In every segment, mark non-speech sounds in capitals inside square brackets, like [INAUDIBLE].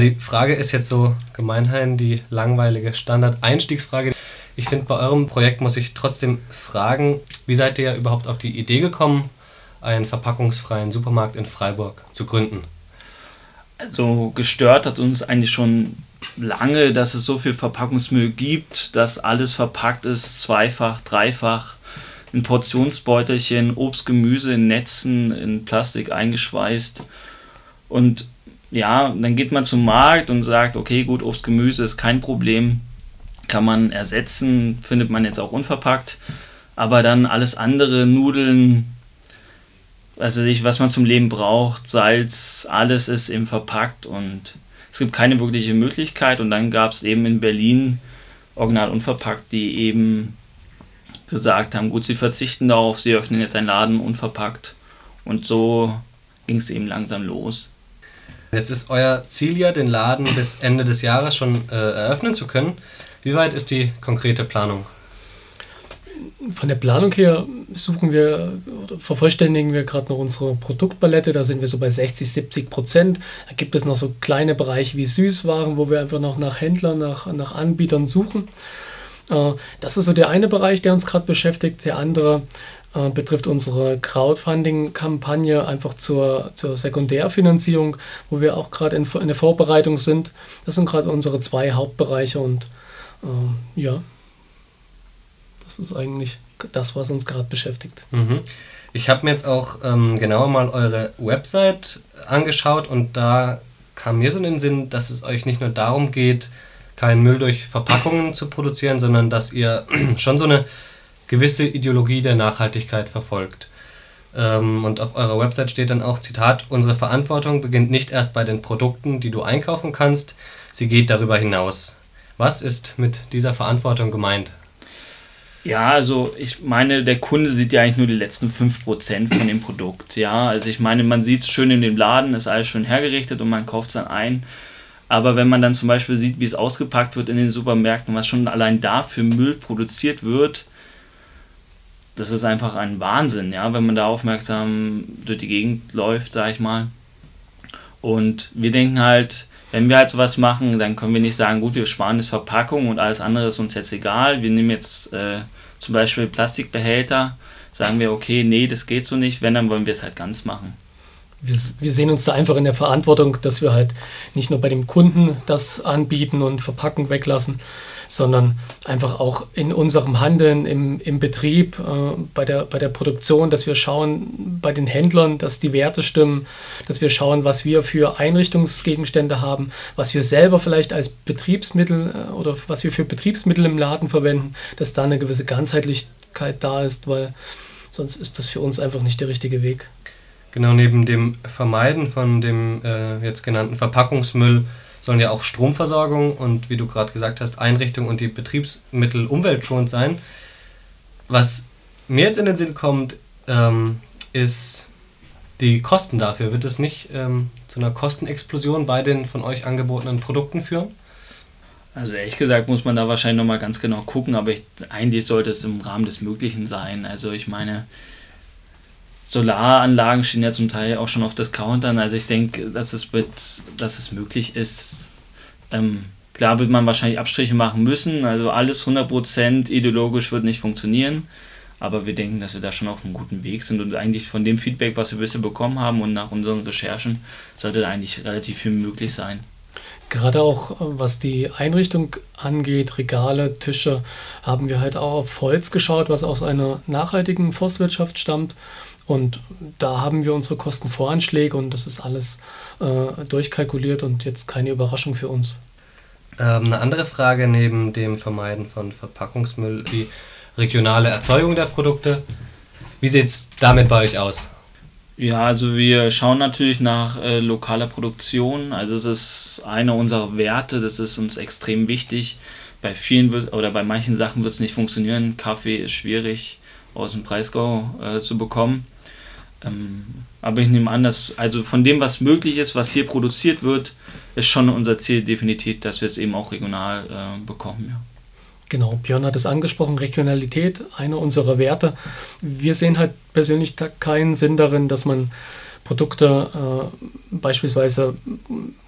Die Frage ist jetzt so gemeinhin die langweilige Standard-Einstiegsfrage. Ich finde, bei eurem Projekt muss ich trotzdem fragen, wie seid ihr überhaupt auf die Idee gekommen, einen verpackungsfreien Supermarkt in Freiburg zu gründen? Also gestört hat uns eigentlich schon lange, dass es so viel Verpackungsmüll gibt, dass alles verpackt ist, zweifach, dreifach, in Portionsbeutelchen, Obst, Gemüse in Netzen, in Plastik eingeschweißt. Und ja, dann geht man zum Markt und sagt, okay, gut, Obst, Gemüse ist kein Problem, kann man ersetzen, findet man jetzt auch unverpackt. Aber dann alles andere, Nudeln, also was man zum Leben braucht, Salz, alles ist eben verpackt und es gibt keine wirkliche Möglichkeit. Und dann gab es eben in Berlin original unverpackt, die eben gesagt haben, gut, sie verzichten darauf, sie öffnen jetzt einen Laden unverpackt. Und so ging es eben langsam los. Jetzt ist euer Ziel ja, den Laden bis Ende des Jahres schon äh, eröffnen zu können. Wie weit ist die konkrete Planung? Von der Planung her suchen wir vervollständigen wir gerade noch unsere Produktpalette. Da sind wir so bei 60, 70 Prozent. Da gibt es noch so kleine Bereiche wie Süßwaren, wo wir einfach noch nach Händlern, nach, nach Anbietern suchen. Äh, das ist so der eine Bereich, der uns gerade beschäftigt. Der andere äh, betrifft unsere Crowdfunding-Kampagne einfach zur, zur Sekundärfinanzierung, wo wir auch gerade in, in, der Vorbereitung sind. Das sind gerade unsere zwei Hauptbereiche und äh, ja, das ist eigentlich das, was uns gerade beschäftigt. Mhm. Ich habe mir jetzt auch ähm, genauer mal eure Website angeschaut und da kam mir so in den Sinn, dass es euch nicht nur darum geht, keinen Müll durch Verpackungen zu produzieren, sondern dass ihr [CLEARS THROAT] schon so eine gewisse Ideologie der Nachhaltigkeit verfolgt. Ähm, und auf eurer Website steht dann auch, Zitat, unsere Verantwortung beginnt nicht erst bei den Produkten, die du einkaufen kannst, sie geht darüber hinaus. Was ist mit dieser Verantwortung gemeint? Ja, also ich meine, der Kunde sieht ja eigentlich nur die letzten 5% von dem Produkt. Ja, also ich meine, man sieht es schön in dem Laden, ist alles schön hergerichtet und man kauft es dann ein. Aber wenn man dann zum Beispiel sieht, wie es ausgepackt wird in den Supermärkten, was schon allein da für Müll produziert wird, das ist einfach ein Wahnsinn, ja, wenn man da aufmerksam durch die Gegend läuft, sag ich mal. Und wir denken halt, wenn wir halt sowas machen, dann können wir nicht sagen, gut, wir sparen das Verpackung und alles andere ist uns jetzt egal. Wir nehmen jetzt äh, zum Beispiel Plastikbehälter, sagen wir, okay, nee, das geht so nicht, wenn, dann wollen wir es halt ganz machen wir, wir sehen uns da einfach in der Verantwortung, dass wir halt nicht nur bei dem Kunden das anbieten und verpacken weglassen, sondern einfach auch in unserem Handeln, im, im Betrieb, äh, bei, der, bei der Produktion, dass wir schauen bei den Händlern, dass die Werte stimmen, dass wir schauen, was wir für Einrichtungsgegenstände haben, was wir selber vielleicht als Betriebsmittel äh, oder was wir für Betriebsmittel im Laden verwenden, dass da eine gewisse Ganzheitlichkeit da ist, weil sonst ist das für uns einfach nicht der richtige Weg. Genau neben dem Vermeiden von dem äh, jetzt genannten Verpackungsmüll sollen ja auch Stromversorgung und wie du gerade gesagt hast, Einrichtung und die Betriebsmittel umweltschonend sein. Was mir jetzt in den Sinn kommt, ähm, ist die Kosten dafür. Wird es nicht ähm, zu einer Kostenexplosion bei den von euch angebotenen Produkten führen? Also ehrlich gesagt muss man da wahrscheinlich nochmal ganz genau gucken, aber ich, eigentlich sollte es im Rahmen des Möglichen sein. Also ich meine, Solaranlagen stehen ja zum Teil auch schon auf Discountern. Also ich denke, dass es, mit, dass es möglich ist. Ähm, klar wird man wahrscheinlich Abstriche machen müssen. Also alles 100% ideologisch wird nicht funktionieren. Aber wir denken, dass wir da schon auf einem guten Weg sind. Und eigentlich von dem Feedback, was wir bisher bekommen haben und nach unseren Recherchen, sollte da eigentlich relativ viel möglich sein. Gerade auch was die Einrichtung angeht, Regale, Tische, haben wir halt auch auf Holz geschaut, was aus einer nachhaltigen Forstwirtschaft stammt. Und da haben wir unsere Kostenvoranschläge und das ist alles äh, durchkalkuliert und jetzt keine Überraschung für uns. Ähm, eine andere Frage neben dem Vermeiden von Verpackungsmüll, die regionale Erzeugung der Produkte. Wie sieht es damit bei euch aus? Ja, also wir schauen natürlich nach äh, lokaler Produktion. Also es ist einer unserer Werte, das ist uns extrem wichtig. Bei vielen wird, oder bei manchen Sachen wird es nicht funktionieren. Kaffee ist schwierig aus dem Breisgau äh, zu bekommen. Ähm, aber ich nehme an, dass also von dem, was möglich ist, was hier produziert wird, ist schon unser Ziel definitiv, dass wir es eben auch regional äh, bekommen. Ja. Genau, Björn hat es angesprochen, Regionalität, einer unserer Werte. Wir sehen halt persönlich keinen Sinn darin, dass man Produkte, äh, beispielsweise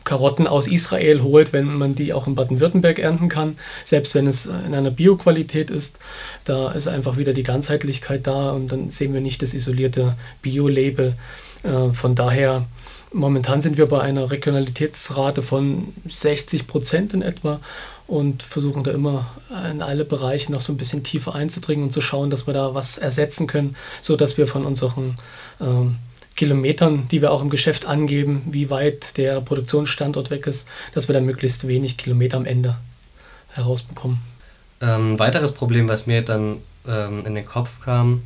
Karotten aus Israel holt, wenn man die auch in Baden-Württemberg ernten kann, selbst wenn es in einer Bio-Qualität ist. Da ist einfach wieder die Ganzheitlichkeit da und dann sehen wir nicht das isolierte Bio-Label. Äh, von daher, momentan sind wir bei einer Regionalitätsrate von 60 Prozent in etwa und versuchen da immer in alle Bereiche noch so ein bisschen tiefer einzudringen und zu schauen, dass wir da was ersetzen können, sodass wir von unseren ähm, Kilometern, die wir auch im Geschäft angeben, wie weit der Produktionsstandort weg ist, dass wir da möglichst wenig Kilometer am Ende herausbekommen. Ein ähm, weiteres Problem, was mir dann ähm, in den Kopf kam,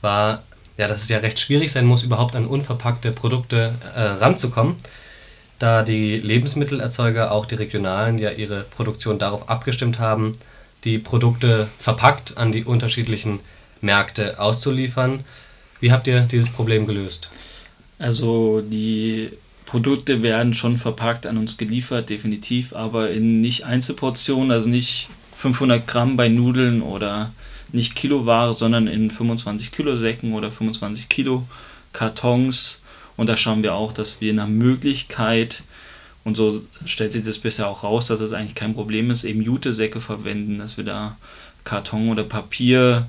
war, ja, dass es ja recht schwierig sein muss, überhaupt an unverpackte Produkte äh, ranzukommen, da die Lebensmittelerzeuger, auch die regionalen, ja ihre Produktion darauf abgestimmt haben, die Produkte verpackt an die unterschiedlichen Märkte auszuliefern wie habt ihr dieses Problem gelöst? Also die Produkte werden schon verpackt an uns geliefert, definitiv, aber in nicht Einzelportionen, also nicht 500 Gramm bei Nudeln oder nicht Kiloware, sondern in 25 Kilo Säcken oder 25 Kilo Kartons. Und da schauen wir auch, dass wir nach Möglichkeit, und so stellt sich das bisher auch raus, dass es eigentlich kein Problem ist, eben Jute-Säcke verwenden, dass wir da Karton oder Papier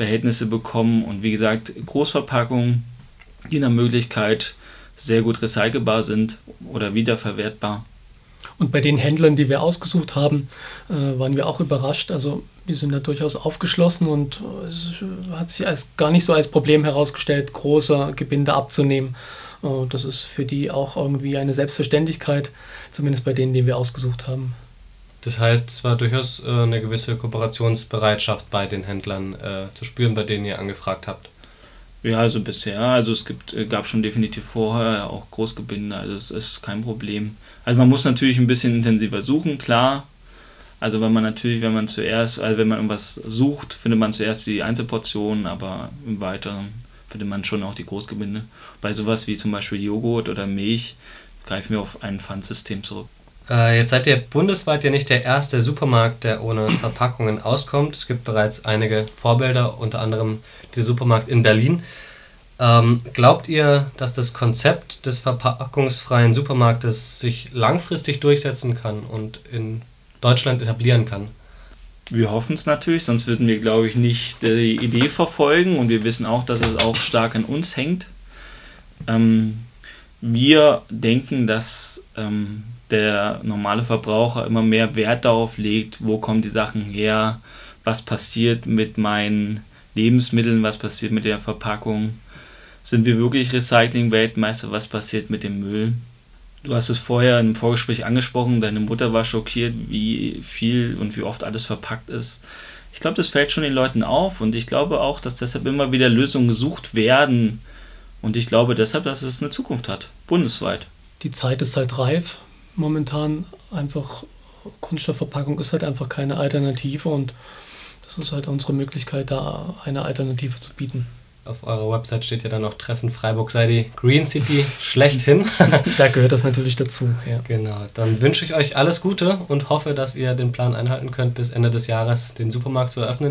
Behältnisse bekommen und wie gesagt, Großverpackungen, die nach Möglichkeit sehr gut recycelbar sind oder wiederverwertbar. Und bei den Händlern, die wir ausgesucht haben, äh, waren wir auch überrascht. Also die sind da durchaus aufgeschlossen und es hat sich als gar nicht so als Problem herausgestellt, große Gebinde abzunehmen. Äh, das ist für die auch irgendwie eine Selbstverständlichkeit, zumindest bei denen, die wir ausgesucht haben. Das heißt, es war durchaus äh, eine gewisse Kooperationsbereitschaft bei den Händlern äh, zu spüren, bei denen ihr angefragt habt. Ja, also bisher, also es gibt, äh, gab schon definitiv vorher auch Großgebinde, also es ist kein Problem. Also man muss natürlich ein bisschen intensiver suchen, klar. Also wenn man natürlich, wenn man zuerst, also wenn man irgendwas sucht, findet man zuerst die Einzelportionen, aber im Weiteren findet man schon auch die Großgebinde. Bei sowas wie zum Beispiel Joghurt oder Milch greifen wir auf ein Pfandsystem zurück. Äh, jetzt seid ihr bundesweit ja nicht der erste Supermarkt, der ohne Verpackungen auskommt. Es gibt bereits einige Vorbilder, unter anderem der Supermarkt in Berlin. Ähm, glaubt ihr, dass das Konzept des verpackungsfreien Supermarktes sich langfristig durchsetzen kann und in Deutschland etablieren kann? Wir hoffen es natürlich, sonst würden wir, glaube ich, nicht die Idee verfolgen und wir wissen auch, dass es auch stark an uns hängt. Ähm, wir denken, dass ähm, der normale Verbraucher immer mehr Wert darauf legt, wo kommen die Sachen her, was passiert mit meinen Lebensmitteln, was passiert mit der Verpackung. Sind wir wirklich Recycling-Weltmeister? Was passiert mit dem Müll? Du hast es vorher im Vorgespräch angesprochen, deine Mutter war schockiert, wie viel und wie oft alles verpackt ist. Ich glaube, das fällt schon den Leuten auf und ich glaube auch, dass deshalb immer wieder Lösungen gesucht werden. Und ich glaube deshalb, dass es eine Zukunft hat, bundesweit. Die Zeit ist halt reif momentan einfach Kunststoffverpackung ist halt einfach keine Alternative und das ist halt unsere Möglichkeit, da eine Alternative zu bieten. Auf eurer Website steht ja dann noch Treffen Freiburg sei die Green City [LAUGHS] schlechthin. [LAUGHS] da gehört das natürlich dazu, ja. Genau, dann wünsche ich euch alles Gute und hoffe, dass ihr den Plan einhalten könnt, bis Ende des Jahres den Supermarkt zu eröffnen